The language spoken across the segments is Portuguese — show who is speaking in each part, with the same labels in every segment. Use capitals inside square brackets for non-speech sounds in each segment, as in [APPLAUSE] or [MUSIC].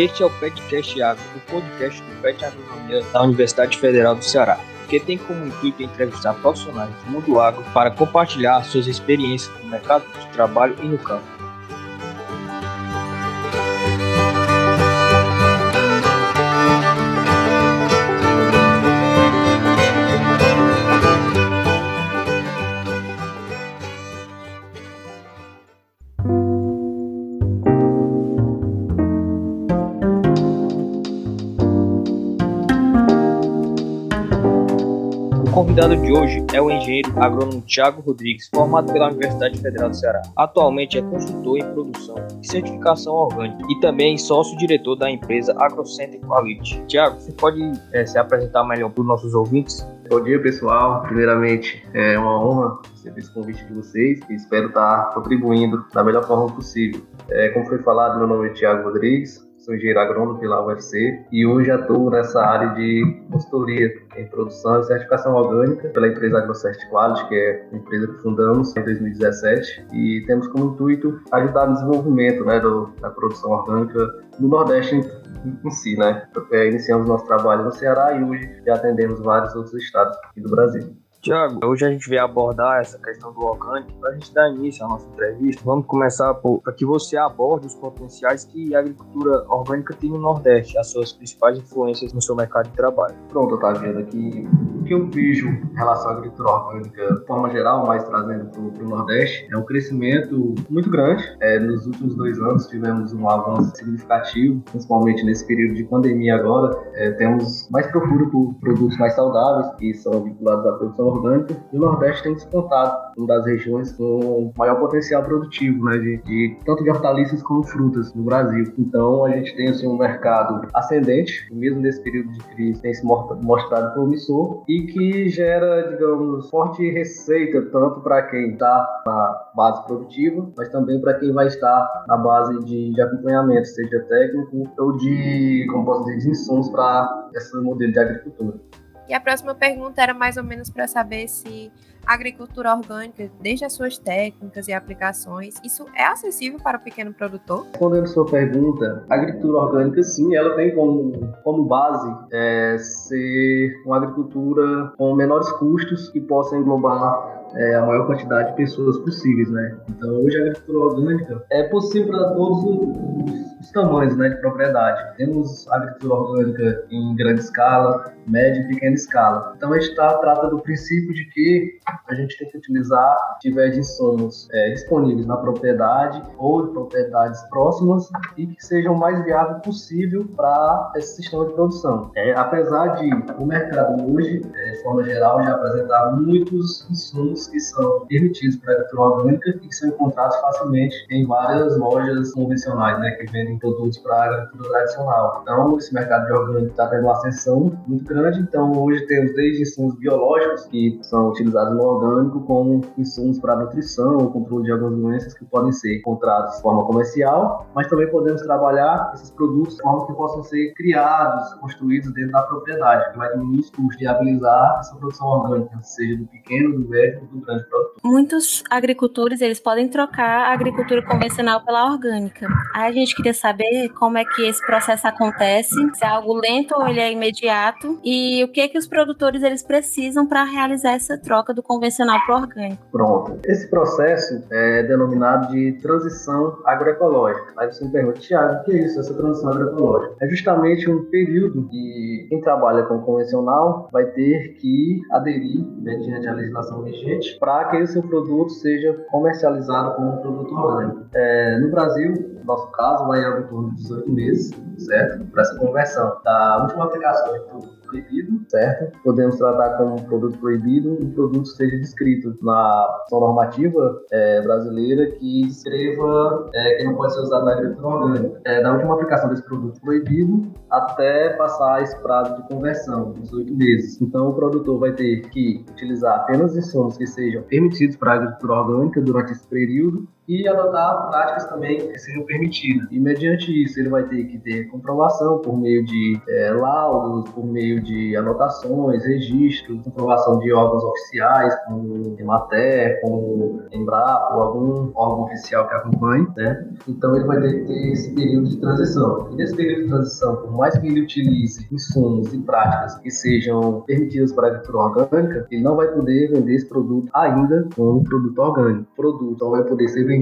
Speaker 1: Este é o PetCast Agro, o podcast do Pet Agronomia da Universidade Federal do Ceará, que tem como intuito entrevistar profissionais do mundo agro para compartilhar suas experiências no mercado de trabalho e no campo. Convidado de hoje é o engenheiro agrônomo Tiago Rodrigues, formado pela Universidade Federal do Ceará. Atualmente é consultor em produção e certificação orgânica e também sócio-diretor da empresa AgroCenter Quality. Tiago, você pode é, se apresentar melhor para os nossos ouvintes?
Speaker 2: Bom dia, pessoal. Primeiramente, é uma honra receber esse convite de vocês e espero estar contribuindo da melhor forma possível. É, como foi falado, meu nome é Tiago Rodrigues, sou engenheiro agrônomo pela UFC e hoje atuo nessa área de consultoria em produção e certificação orgânica pela empresa AgroCert Quality, que é uma empresa que fundamos em 2017 e temos como intuito ajudar no desenvolvimento né, do, da produção orgânica no Nordeste em, em si. Né? É, iniciamos nosso trabalho no Ceará e hoje já atendemos vários outros estados aqui do Brasil.
Speaker 1: Tiago, hoje a gente vai abordar essa questão do orgânico. Para a gente dar início à nossa entrevista, vamos começar para que você aborde os potenciais que a agricultura orgânica tem no Nordeste, as suas principais influências no seu mercado de trabalho.
Speaker 2: Pronto, Otaviano, aqui o que eu vejo em relação à agricultura orgânica, de forma geral, mais trazendo para o Nordeste, é um crescimento muito grande. É, nos últimos dois anos tivemos um avanço significativo, principalmente nesse período de pandemia agora. É, temos mais procura por produtos mais saudáveis, que são vinculados à produção orgânica, e o Nordeste tem despontado, uma das regiões com maior potencial produtivo, né, de, de, tanto de hortaliças como frutas no Brasil. Então a gente tem assim, um mercado ascendente, mesmo nesse período de crise tem se mostrado promissor e que gera, digamos, forte receita tanto para quem está na base produtiva, mas também para quem vai estar na base de, de acompanhamento, seja técnico ou de, como posso dizer, de insumos para esse modelo de agricultura.
Speaker 3: E a próxima pergunta era mais ou menos para saber se a agricultura orgânica, desde as suas técnicas e aplicações, isso é acessível para o pequeno produtor?
Speaker 2: Respondendo sua pergunta, a agricultura orgânica, sim, ela tem como, como base é, ser uma agricultura com menores custos que possa englobar é, a maior quantidade de pessoas possíveis, né? Então, hoje a agricultura orgânica é possível para todos os, os tamanhos né, de propriedade. Temos agricultura orgânica em grande escala, média e pequena escala. Então, a gente tá, trata do princípio de que a gente tem que utilizar, tiver de insumos é, disponíveis na propriedade ou de propriedades próximas e que sejam o mais viável possível para esse sistema de produção. É, apesar de o mercado hoje, é, de forma geral, já apresentar muitos insumos que são permitidos para a agricultura orgânica e que são encontrados facilmente em várias lojas convencionais, né, que vendem produtos para a agricultura tradicional. Então, esse mercado de orgânico está tendo uma ascensão muito grande. Então, hoje temos desde insumos biológicos que são utilizados no orgânico, como insumos para nutrição, controle de algumas doenças que podem ser encontrados de forma comercial, mas também podemos trabalhar esses produtos de forma que possam ser criados, construídos dentro da propriedade, que vai diminuir os custos, viabilizar essa produção orgânica, seja do pequeno, do médio do grande produtor.
Speaker 3: Muitos agricultores eles podem trocar a agricultura convencional pela orgânica. Aí a gente queria saber como é que esse processo acontece, se é algo lento ou ele é imediato e o que que os produtores eles precisam para realizar essa troca do convencional para o orgânico.
Speaker 2: Pronto. Esse processo é denominado de transição agroecológica. Aí você me pergunta, Tiago, o que é isso, essa transição agroecológica? É justamente um período que quem trabalha com convencional vai ter que aderir, mediante a legislação vigente, para que esse seu produto seja comercializado como um produto orgânico. É, no Brasil, nosso caso, vai em torno de 18 meses, certo? Para essa conversão da última aplicação de produto proibido, certo? Podemos tratar como produto proibido um produto seja descrito na normativa é, brasileira que escreva é, que não pode ser usado na agricultura orgânica. É, da última aplicação desse produto proibido até passar esse prazo de conversão, 18 meses. Então, o produtor vai ter que utilizar apenas insumos que sejam permitidos para a agricultura orgânica durante esse período e adotar práticas também que sejam permitidas. E mediante isso, ele vai ter que ter comprovação, por meio de é, laudos, por meio de anotações, registros, comprovação de órgãos oficiais, como Emater, como Embrapa, ou algum órgão oficial que acompanhe, né? Então ele vai ter que ter esse período de transição. E nesse período de transição, por mais que ele utilize insumos e práticas que sejam permitidas para a agricultura orgânica, ele não vai poder vender esse produto ainda como um produto orgânico. O produto não vai poder ser vendido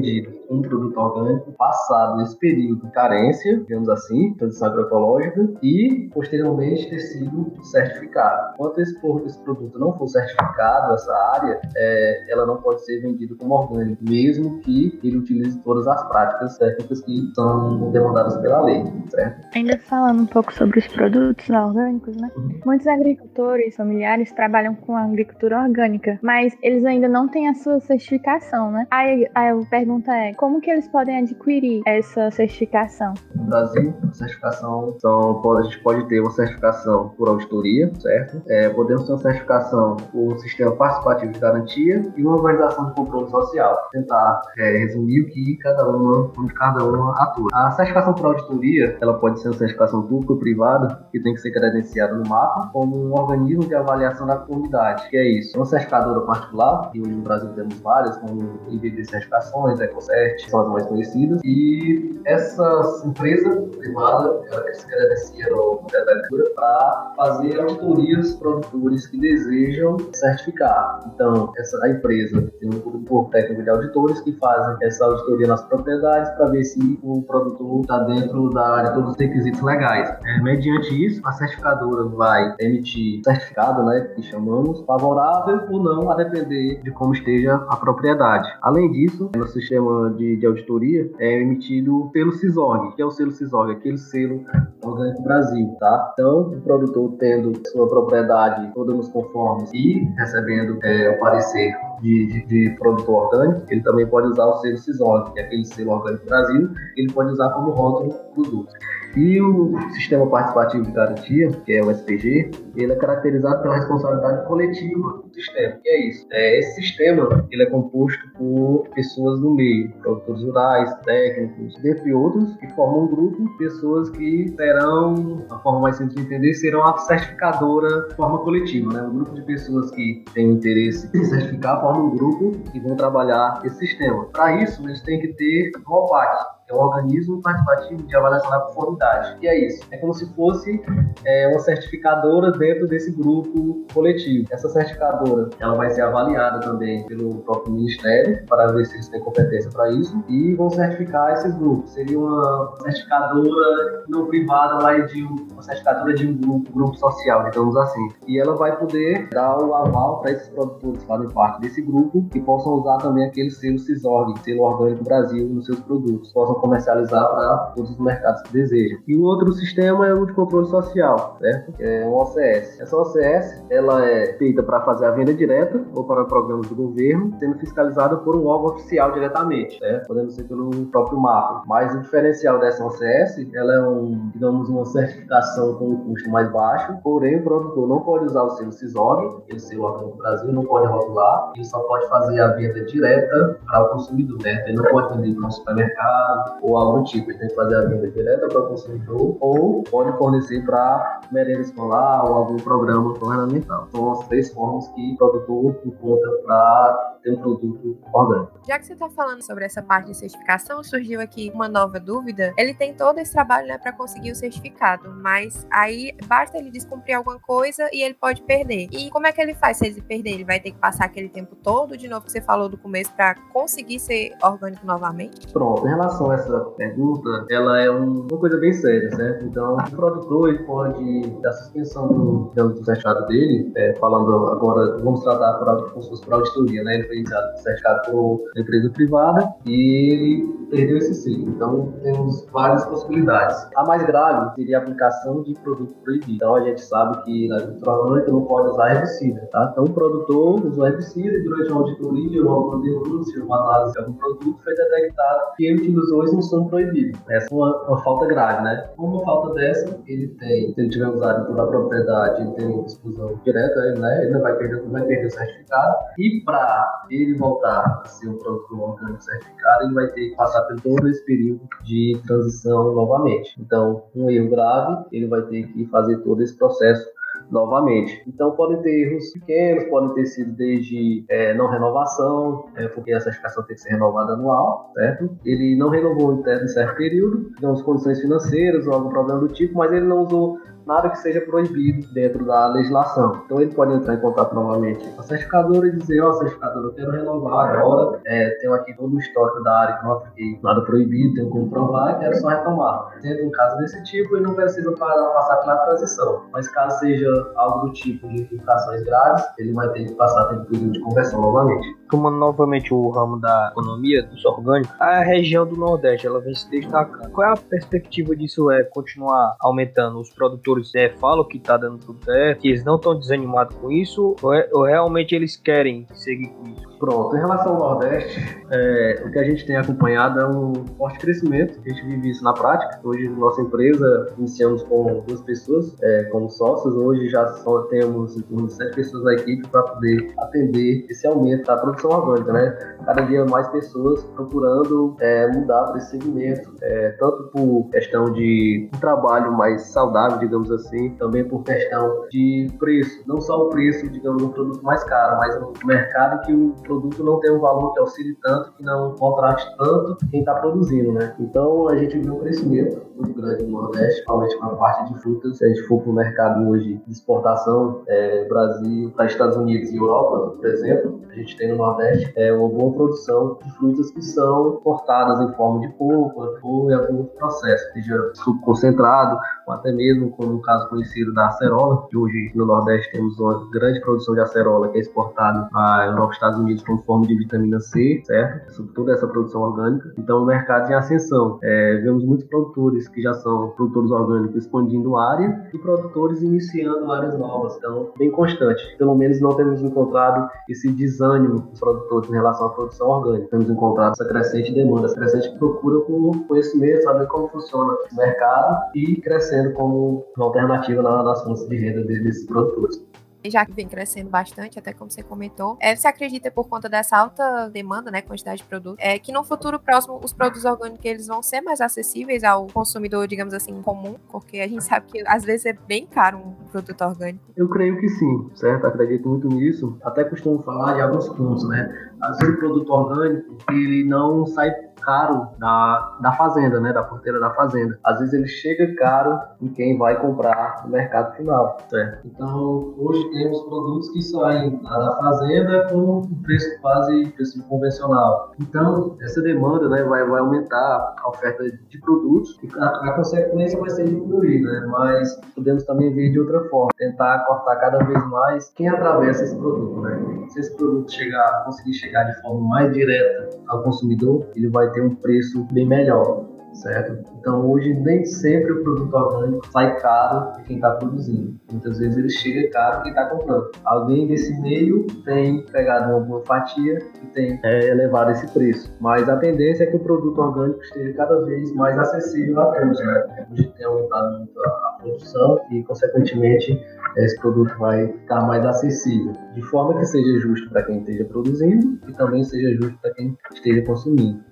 Speaker 2: como um produto orgânico passado esse período de carência, digamos assim, transição agroecológica, e posteriormente ter sido certificado. Enquanto esse, produto não for certificado, essa área, é, ela não pode ser vendida como orgânico, mesmo que ele utilize todas as práticas técnicas que são demandadas pela lei, certo?
Speaker 4: Ainda falando um pouco sobre os produtos orgânicos, né? Uhum. Muitos agricultores familiares trabalham com agricultura orgânica, mas eles ainda não têm a sua certificação, né? Aí, aí a pergunta é, como que eles podem adquirir essa certificação?
Speaker 2: No Brasil, a certificação, então, a gente pode ter uma certificação por auditoria, certo? É, podemos ter uma certificação por sistema participativo de garantia e uma organização de controle social. Tentar é, resumir o que cada uma, onde cada uma atua. A certificação por auditoria, ela pode ser uma certificação pública ou privada, que tem que ser credenciada no mapa, como um organismo de avaliação da comunidade, que é isso. Uma certificadora particular, e hoje no Brasil temos várias, como IBD Certificações, EcoCert, são as mais conhecidas, e essa empresa privada, ela se credencia no Ministério da Agricultura para fazer auditorias produtores que desejam certificar. Então, essa a empresa tem um grupo técnico de auditores que fazem essa auditoria nas propriedades para ver se o produtor está dentro da, de todos os requisitos legais. É, mediante isso, a certificadora vai emitir certificado, né, que chamamos, favorável ou não, a depender de como esteja a propriedade. Além disso, no sistema de, de auditoria é emitido pelo CISORG, que é o selo CISORG, aquele selo orgânico Brasil, tá? Então, o produtor tendo sua propriedade toda nos conformes e recebendo é, o parecer de, de, de, produtor orgânico, ele também pode usar o selo CISORG, que é aquele selo orgânico Brasil, ele pode usar como rótulo produto. E o sistema participativo de garantia, que é o SPG, ele é caracterizado pela responsabilidade coletiva do sistema. E é isso. É, esse sistema ele é composto por pessoas do meio, produtores rurais, técnicos, dentre outros, que formam um grupo de pessoas que terão, a forma mais simples de entender, serão a certificadora de forma coletiva. Né? Um grupo de pessoas que têm interesse em certificar formam um grupo e vão trabalhar esse sistema. Para isso, eles têm que ter um OPAC, é um organismo participativo de avaliação da conformidade. E é isso. É como se fosse é, uma certificadora dentro desse grupo coletivo. Essa certificadora, ela vai ser avaliada também pelo próprio Ministério para ver se eles têm competência para isso e vão certificar esses grupos. Seria uma certificadora não privada, mas de uma certificadora de um grupo, grupo social, digamos assim. E ela vai poder dar o aval para esses produtores que fazem parte desse grupo que possam usar também aquele selo CISORG, selo orgânico Brasil, nos seus produtos. Possam comercializar para todos os mercados que desejam. E o outro sistema é o de controle social, certo? É um OCS. Essa OCS, ela é feita para fazer a venda direta ou para programas do governo, sendo fiscalizada por um órgão oficial diretamente, né? podendo ser pelo próprio mapa. Mas o diferencial dessa OCS, ela é um, digamos, uma certificação com um custo mais baixo, porém o produtor não pode usar o selo CISOG, ele selo do Brasil, não pode rotular, ele só pode fazer a venda direta para o consumidor, né? Ele não pode vender para um supermercado, ou algo do tipo. Ele tem que fazer a venda direta para o consumidor ou pode fornecer para merenda escolar ou algum programa governamental. São as três formas que o produtor encontra para ter um produto orgânico.
Speaker 5: Já que você está falando sobre essa parte de certificação, surgiu aqui uma nova dúvida. Ele tem todo esse trabalho né, para conseguir o certificado, mas aí basta ele descumprir alguma coisa e ele pode perder. E como é que ele faz se ele perder? Ele vai ter que passar aquele tempo todo de novo que você falou do começo para conseguir ser orgânico novamente?
Speaker 2: Pronto, em relação a essa pergunta, ela é um, uma coisa bem séria, certo? Então, o produtor ele pode dar suspensão do, do certificado dele, é, falando agora, vamos tratar por, como se fosse por auditoria, né? Ele iniciado certificado por empresa privada e perdeu esse ciclo. Então, temos várias possibilidades. A mais grave seria a aplicação de produto proibido. Então, a gente sabe que na agricultura não pode usar herbicida, tá? Então, o produtor usou herbicida e durante uma auditoria alguma denúncia, uma análise de algum produto, foi detectado que ele utilizou esse insumo proibido. Essa é uma, uma falta grave, né? Uma falta dessa, ele tem, se ele tiver usado toda a propriedade, ele tem uma exclusão direta, né? Ele não vai perder, não vai perder o certificado. E para ele voltar a ser um produto orgânico certificado, ele vai ter que passar por todo esse período de transição novamente. Então, um erro grave, ele vai ter que fazer todo esse processo novamente. Então podem ter erros pequenos, podem ter sido desde é, não renovação, é, porque a certificação tem que ser renovada anual, certo? Ele não renovou em certo período, digamos, condições financeiras ou algum problema do tipo, mas ele não usou nada que seja proibido dentro da legislação. Então ele pode entrar em contato novamente com a certificadora e dizer, ó, oh, certificadora, eu quero renovar agora, é, tenho aqui todo o histórico da área que não apliquei nada proibido, tenho como provar quero só retomar. Sendo um caso desse tipo, ele não precisa passar pela transição. Mas caso seja algo do tipo de infrações graves, ele vai ter que passar pelo período de conversão novamente.
Speaker 1: Tomando novamente o ramo da economia dos orgânicos, a região do Nordeste ela vem se destacando. Qual é a perspectiva disso? É continuar aumentando os produtores é, falam que tá dando tudo certo, que eles não estão desanimados com isso, ou, é, ou, realmente eles querem seguir com isso?
Speaker 2: Pronto, em relação ao Nordeste, é, o que a gente tem acompanhado é um forte crescimento, a gente vive isso na prática. Hoje, nossa empresa, iniciamos com duas pessoas é, como sócios, hoje já só temos sete pessoas na equipe para poder atender esse aumento da produção orgânica, né? Cada dia mais pessoas procurando é, mudar para esse segmento, é, tanto por questão de um trabalho mais saudável, digamos assim, também por questão de preço. Não só o preço, digamos, do produto mais caro, mas no mercado que o produto não tem um valor que auxilie tanto, que não contrate tanto quem está produzindo, né? Então a gente viu um crescimento muito grande no Nordeste, principalmente com a parte de frutas. Se a gente for para o mercado hoje de exportação, é, Brasil, para Estados Unidos e Europa, por exemplo, a gente tem no Nordeste é, uma boa produção de frutas que são cortadas em forma de polpa ou em algum processo, seja suco concentrado ou até mesmo como no caso conhecido da acerola, que hoje no Nordeste temos uma grande produção de acerola que é exportada para a Europa e Estados Unidos como forma de vitamina C, certo? Sobre toda essa produção orgânica. Então, o mercado em ascensão. É, vemos muitos produtores que já são produtores orgânicos expandindo área e produtores iniciando áreas novas. Então, bem constante. Pelo menos não temos encontrado esse desânimo dos produtores em relação à produção orgânica. Temos encontrado essa crescente demanda, essa crescente procura por conhecimento, saber como funciona o mercado e crescendo como uma alternativa nas fontes de renda desses produtores
Speaker 5: já vem crescendo bastante, até como você comentou. É, você acredita por conta dessa alta demanda, né, quantidade de produtos, é que no futuro próximo os produtos orgânicos eles vão ser mais acessíveis ao consumidor, digamos assim, comum, porque a gente [LAUGHS] sabe que às vezes é bem caro um produto orgânico.
Speaker 2: Eu creio que sim, certo? Acredito muito nisso. Até costumo falar de alguns pontos, né? Às vezes o produto orgânico ele não sai caro da, da fazenda, né? Da porteira da fazenda. Às vezes ele chega caro em quem vai comprar no mercado final, certo? Então, hoje temos produtos que saem da fazenda com um preço quase preço convencional. Então, essa demanda, né, vai, vai aumentar a oferta de produtos e a, a consequência vai ser diminuir, né? Mas podemos também ver de outra forma, tentar cortar cada vez mais quem atravessa esse produto, né? Se esse produto chegar, conseguir chegar de forma mais direta ao consumidor, ele vai ter ter um preço bem melhor, certo? Então hoje nem sempre o produto orgânico sai caro de quem está produzindo. Muitas vezes ele chega caro quem está comprando. Alguém desse meio tem pegado uma boa fatia e tem é, elevado esse preço. Mas a tendência é que o produto orgânico esteja cada vez mais acessível a todos, né? Hoje tem aumentado muito a produção e, consequentemente, esse produto vai ficar mais acessível, de forma que seja justo para quem esteja produzindo e também seja justo para quem esteja consumindo.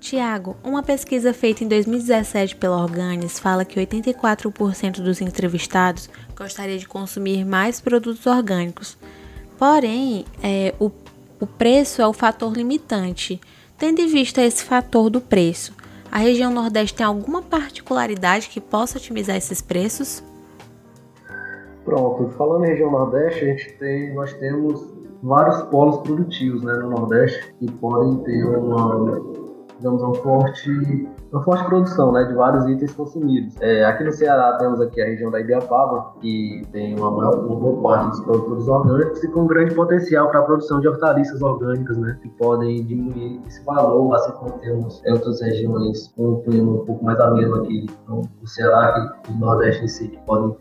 Speaker 3: Tiago, uma pesquisa feita em 2017 pela Organis fala que 84% dos entrevistados gostaria de consumir mais produtos orgânicos. Porém, é, o, o preço é o fator limitante. Tendo em vista esse fator do preço, a região Nordeste tem alguma particularidade que possa otimizar esses preços?
Speaker 2: Pronto, falando em região Nordeste, a gente tem, nós temos vários polos produtivos né, no Nordeste que podem ter uma digamos, uma forte, uma forte produção né, de vários itens consumidos. É, aqui no Ceará temos aqui a região da Ibiapaba, que tem uma, maior, uma boa parte dos produtores orgânicos e com um grande potencial para a produção de hortaliças orgânicas, né, que podem diminuir esse valor, assim como temos em outras regiões com um clima um pouco mais ameno aqui no, no Ceará e no Nordeste em si, que podem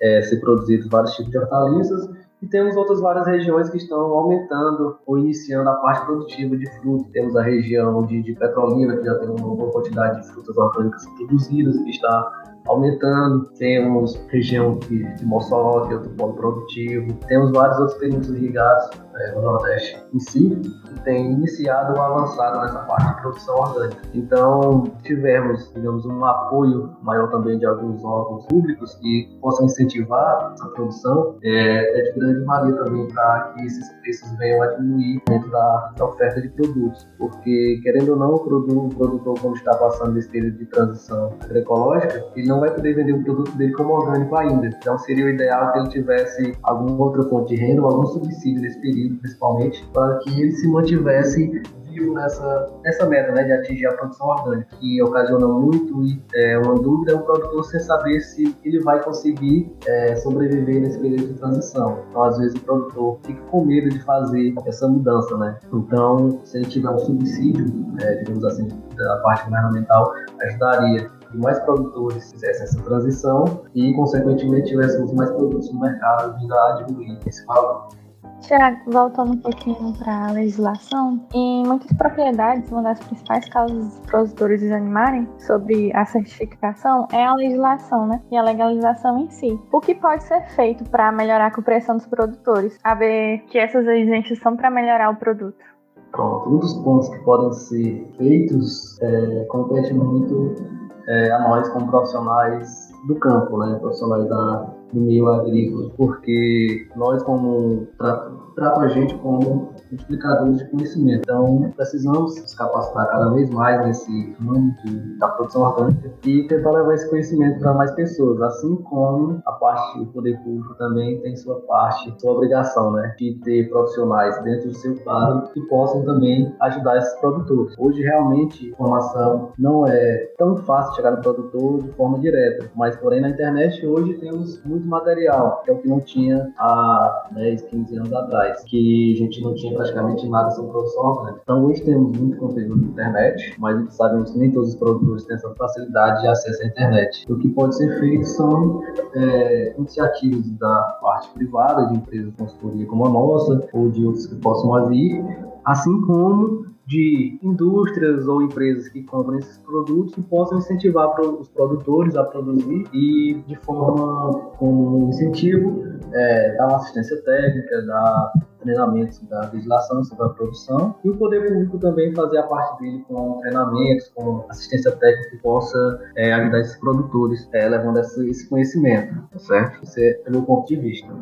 Speaker 2: é, ser produzidos vários tipos de hortaliças e temos outras várias regiões que estão aumentando ou iniciando a parte produtiva de fruta. Temos a região de, de Petrolina, que já tem uma boa quantidade de frutas orgânicas produzidas, que está aumentando. Temos região de, de Mossoró, que é outro polo produtivo. Temos vários outros períodos irrigados é, no Nordeste em si, tem iniciado ou avançado nessa parte de produção orgânica. Então, tivemos, digamos, um apoio maior também de alguns órgãos públicos que possam incentivar essa produção, é, é de grande valia também para que esses preços venham a diminuir dentro da, da, oferta de produtos, porque, querendo ou não, o produtor, o produtor, quando está passando desse período de transição agroecológica, ele não vai poder vender o produto dele como orgânico ainda. Então, seria o ideal que ele tivesse alguma outra fonte de renda, algum subsídio nesse período, principalmente, para que ele se mantivesse vivo nessa, nessa meta né, de atingir a produção orgânica, que ocasiona muito é, uma dúvida, é o produtor sem saber se ele vai conseguir é, sobreviver nesse período de transição. Então, às vezes, o produtor fica com medo de fazer essa mudança. Né? Então, se ele tiver um subsídio, é, digamos assim, da parte governamental, ajudaria que mais produtores fizessem essa transição e, consequentemente, tivéssemos mais produtos no mercado vindo a diminuir esse valor.
Speaker 4: Tiago, voltando um pouquinho para a legislação, em muitas propriedades, uma das principais causas dos produtores desanimarem sobre a certificação é a legislação, né? E a legalização em si. O que pode ser feito para melhorar a compreensão dos produtores, a ver que essas exigências são para melhorar o produto?
Speaker 2: Pronto, um dos pontos que podem ser feitos é, compete muito é, a nós como profissionais do campo, né? Profissionais da, do meio agrícola, porque nós como trato a gente como multiplicadores de conhecimento. Então, precisamos nos capacitar cada vez mais nesse mundo da produção orgânica e tentar levar esse conhecimento para mais pessoas, assim como a parte do poder público também tem sua parte, sua obrigação, né, de ter profissionais dentro do seu quadro que possam também ajudar esses produtores. Hoje, realmente, informação não é tão fácil chegar no produtor de forma direta, mas, porém, na internet hoje temos muito material, que é o que não tinha há 10, 15 anos atrás, que a gente não tinha praticamente nada sobre produção orgânica. Então hoje temos muito conteúdo na internet, mas a gente sabe que nem todos os produtores têm essa facilidade de acesso à internet. O que pode ser feito são é, iniciativas da parte privada, de empresas de consultoria como a nossa, ou de outros que possam vir, assim como de indústrias ou empresas que compram esses produtos que possam incentivar os produtores a produzir e de forma como incentivo é, dar uma assistência técnica, dar treinamentos da legislação sobre a produção e o poder público também fazer a parte dele com treinamentos, com assistência técnica que possa é, ajudar esses produtores é, levando esse, conhecimento, tá certo? Esse é o meu ponto de vista.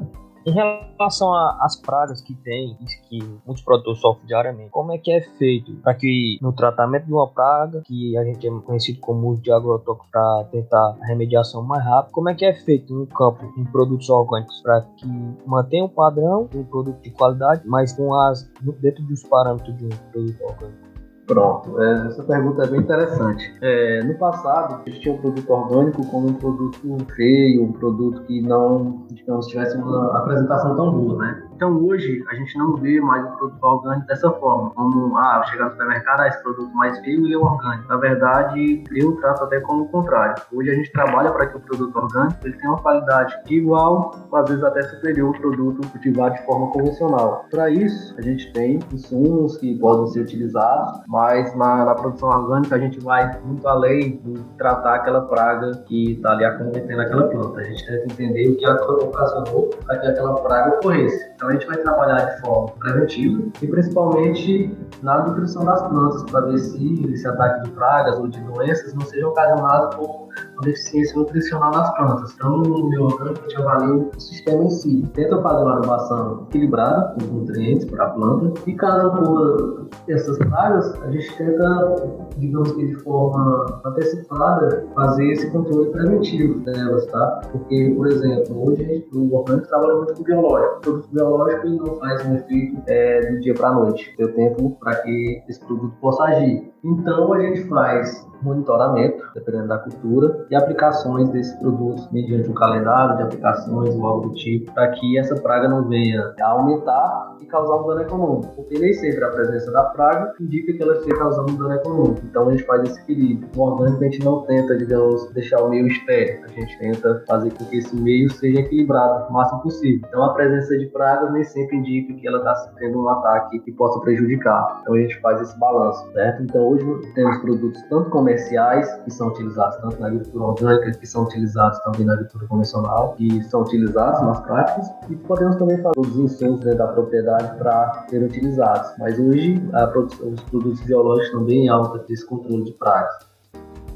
Speaker 1: Em relação às pragas que tem, que muitos produtores sofrem diariamente, como é que é feito para que no tratamento de uma praga, que a gente é conhecido como uso de agrotóxico para tentar a remediação mais rápida, como é que é feito no campo em produtos orgânicos para que mantenha o padrão um produto de qualidade, mas com as dentro dos parâmetros de um produto orgânico?
Speaker 2: Pronto, é, essa pergunta é bem interessante. É, no passado, a gente tinha um produto orgânico como um produto feio, um produto que não, digamos, tivesse uma apresentação tão boa, né? Então hoje a gente não vê mais o produto orgânico dessa forma, como ah, chegar no supermercado, ah, esse produto mais feio e é orgânico. Na verdade, eu trato até como o contrário. Hoje a gente trabalha para que o produto orgânico ele tenha uma qualidade igual, às vezes até superior ao produto cultivado de forma convencional. Para isso, a gente tem insumos que podem ser utilizados, mas na, na produção orgânica a gente vai muito além de tratar aquela praga que está ali acometendo aquela planta. A gente tenta entender o que ocasionou para que aquela praga ocorresse. Então a gente vai trabalhar de forma preventiva e principalmente na nutrição das plantas para ver se esse ataque de pragas ou de doenças não seja ocasionado por uma deficiência nutricional nas plantas. Então, no meu orgânico, a gente avalia o sistema em si. Tenta fazer uma adubação equilibrada com nutrientes para a planta e caso ocorra essas pragas, a gente tenta, digamos que de forma antecipada, fazer esse controle preventivo delas, tá? Porque, por exemplo, hoje o orgânico trabalha muito com biológico. O produto biológico não faz um efeito é, do dia para a noite. Tem tempo para que esse produto possa agir. Então, a gente faz monitoramento, dependendo da cultura, e aplicações desses produtos mediante um calendário de aplicações ou algo do tipo, para que essa praga não venha a aumentar e causar um dano econômico. Porque nem sempre a presença da praga indica que ela esteja causando um dano econômico. Então a gente faz esse equilíbrio. No orgânico a gente não tenta, digamos, deixar o meio estéril. A gente tenta fazer com que esse meio seja equilibrado o máximo possível. Então a presença de pragas nem sempre indica que ela está sofrendo um ataque que possa prejudicar. Então a gente faz esse balanço, certo? Então hoje temos produtos tanto comerciais, que são utilizados tanto na agricultura orgânica, que são utilizados também na agricultura convencional, que são utilizados nas práticas, e podemos também falar dos insumos dentro da propriedade para serem utilizados. Mas hoje, produção, os produtos biológicos também alta desse controle de pragas.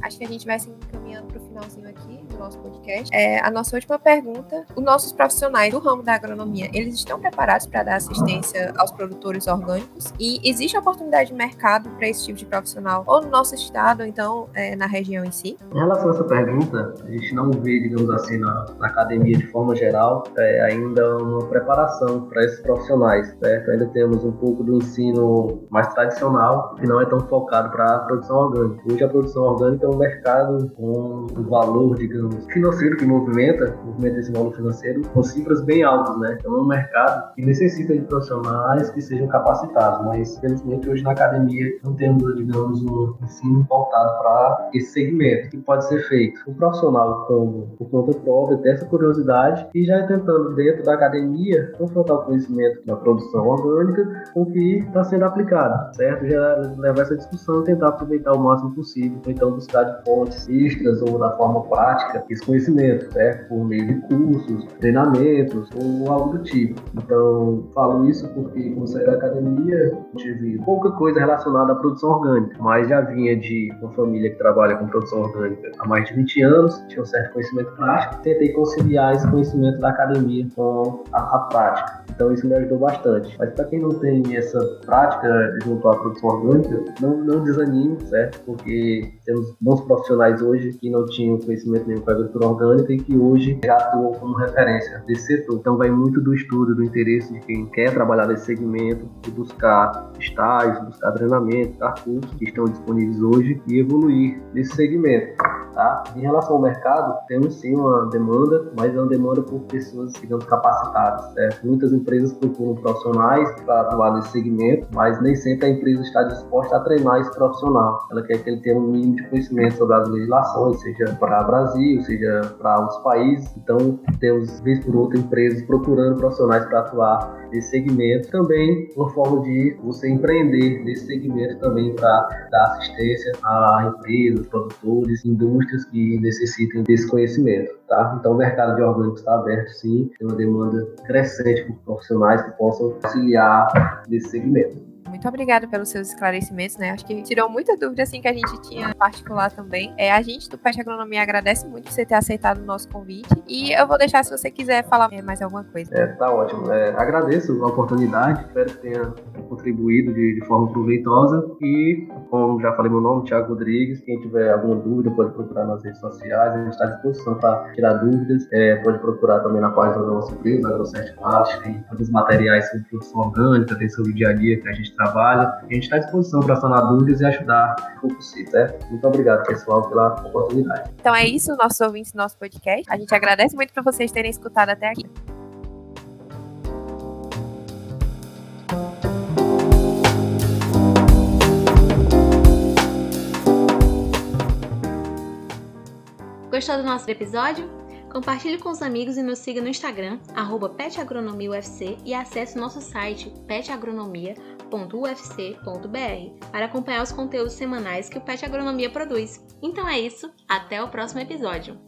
Speaker 5: Acho que a gente vai se para o finalzinho aqui do nosso podcast. É, a nossa última pergunta: os nossos profissionais do ramo da agronomia, eles estão preparados para dar assistência aos produtores orgânicos? E existe oportunidade de mercado para esse tipo de profissional, ou no nosso estado, ou então é, na região em si?
Speaker 2: Em relação a essa pergunta, a gente não vê, digamos assim, na, na academia de forma geral, é, ainda uma preparação para esses profissionais, certo? Ainda temos um pouco do ensino mais tradicional, que não é tão focado para a produção orgânica. Hoje a produção orgânica é um mercado com um valor, digamos, financeiro que movimenta, movimenta esse valor financeiro com cifras bem altas, né? Então é um mercado que necessita de profissionais que sejam capacitados, mas felizmente hoje na academia não temos, digamos, um ensino voltado para esse segmento que pode ser feito. O profissional, como por conta própria, essa curiosidade e já tentando dentro da academia confrontar o conhecimento da produção orgânica com o que está sendo aplicado, certo? Já levar essa discussão tentar aproveitar o máximo possível, então buscar de fontes extras ou da forma prática esse conhecimento, certo? Por meio de cursos, treinamentos ou algo do tipo. Então, falo isso porque, como saí da academia, tive pouca coisa relacionada à produção orgânica, mas já vinha de uma família que trabalha com produção orgânica há mais de 20 anos, tinha um certo conhecimento prático, tentei conciliar esse conhecimento da academia com a, a prática. Então, isso me ajudou bastante. Mas para quem não tem essa prática junto à produção orgânica, não, não desanime, certo? Porque temos bons profissionais hoje que não tinham conhecimento nenhum com a agricultura orgânica e que hoje já atuam como referência desse setor. Então vai muito do estudo, do interesse de quem quer trabalhar nesse segmento, de buscar estágios, buscar treinamento, buscar cursos que estão disponíveis hoje e evoluir nesse segmento. Tá? Em relação ao mercado, temos sim uma demanda, mas é uma demanda por pessoas, digamos, capacitadas. Certo? Muitas empresas procuram profissionais para atuar nesse segmento, mas nem sempre a empresa está disposta a treinar esse profissional. Ela quer que ele tenha um mínimo de conhecimento sobre as legislações, seja para o Brasil, seja para outros países. Então, temos, vez por outra, empresas procurando profissionais para atuar nesse segmento. Também uma forma de você empreender nesse segmento também para dar assistência a empresas, produtores, indústrias que necessitem desse conhecimento. Tá? Então, o mercado de orgânicos está aberto, sim, tem uma demanda crescente por profissionais que possam auxiliar nesse segmento.
Speaker 5: Muito obrigada pelos seus esclarecimentos, né? Acho que tirou muita dúvida assim que a gente tinha particular também. É, a gente do Pet Agronomia agradece muito você ter aceitado o nosso convite. E eu vou deixar se você quiser falar mais alguma coisa.
Speaker 2: É, tá ótimo. É, agradeço a oportunidade, espero que tenha contribuído de, de, forma proveitosa. E, como já falei meu nome, Thiago Rodrigues, quem tiver alguma dúvida pode procurar nas redes sociais, a gente está à disposição para tirar dúvidas. É, pode procurar também na página da nossa empresa, AgroCert Quality, tem alguns materiais sobre produção orgânica, tem sobre o dia a dia que a gente trabalha. A gente está à disposição para sanar dúvidas e ajudar o possível, certo? Muito obrigado, pessoal, pela oportunidade.
Speaker 5: Então é isso, nossos ouvintes do nosso podcast. A gente agradece muito por vocês terem escutado até aqui.
Speaker 3: Gostou do nosso episódio? Compartilhe com os amigos e nos siga no Instagram, petagronomiaufc e acesse nosso site www.ufc.br para acompanhar os conteúdos semanais que o PET Agronomia produz. Então é isso, até o próximo episódio!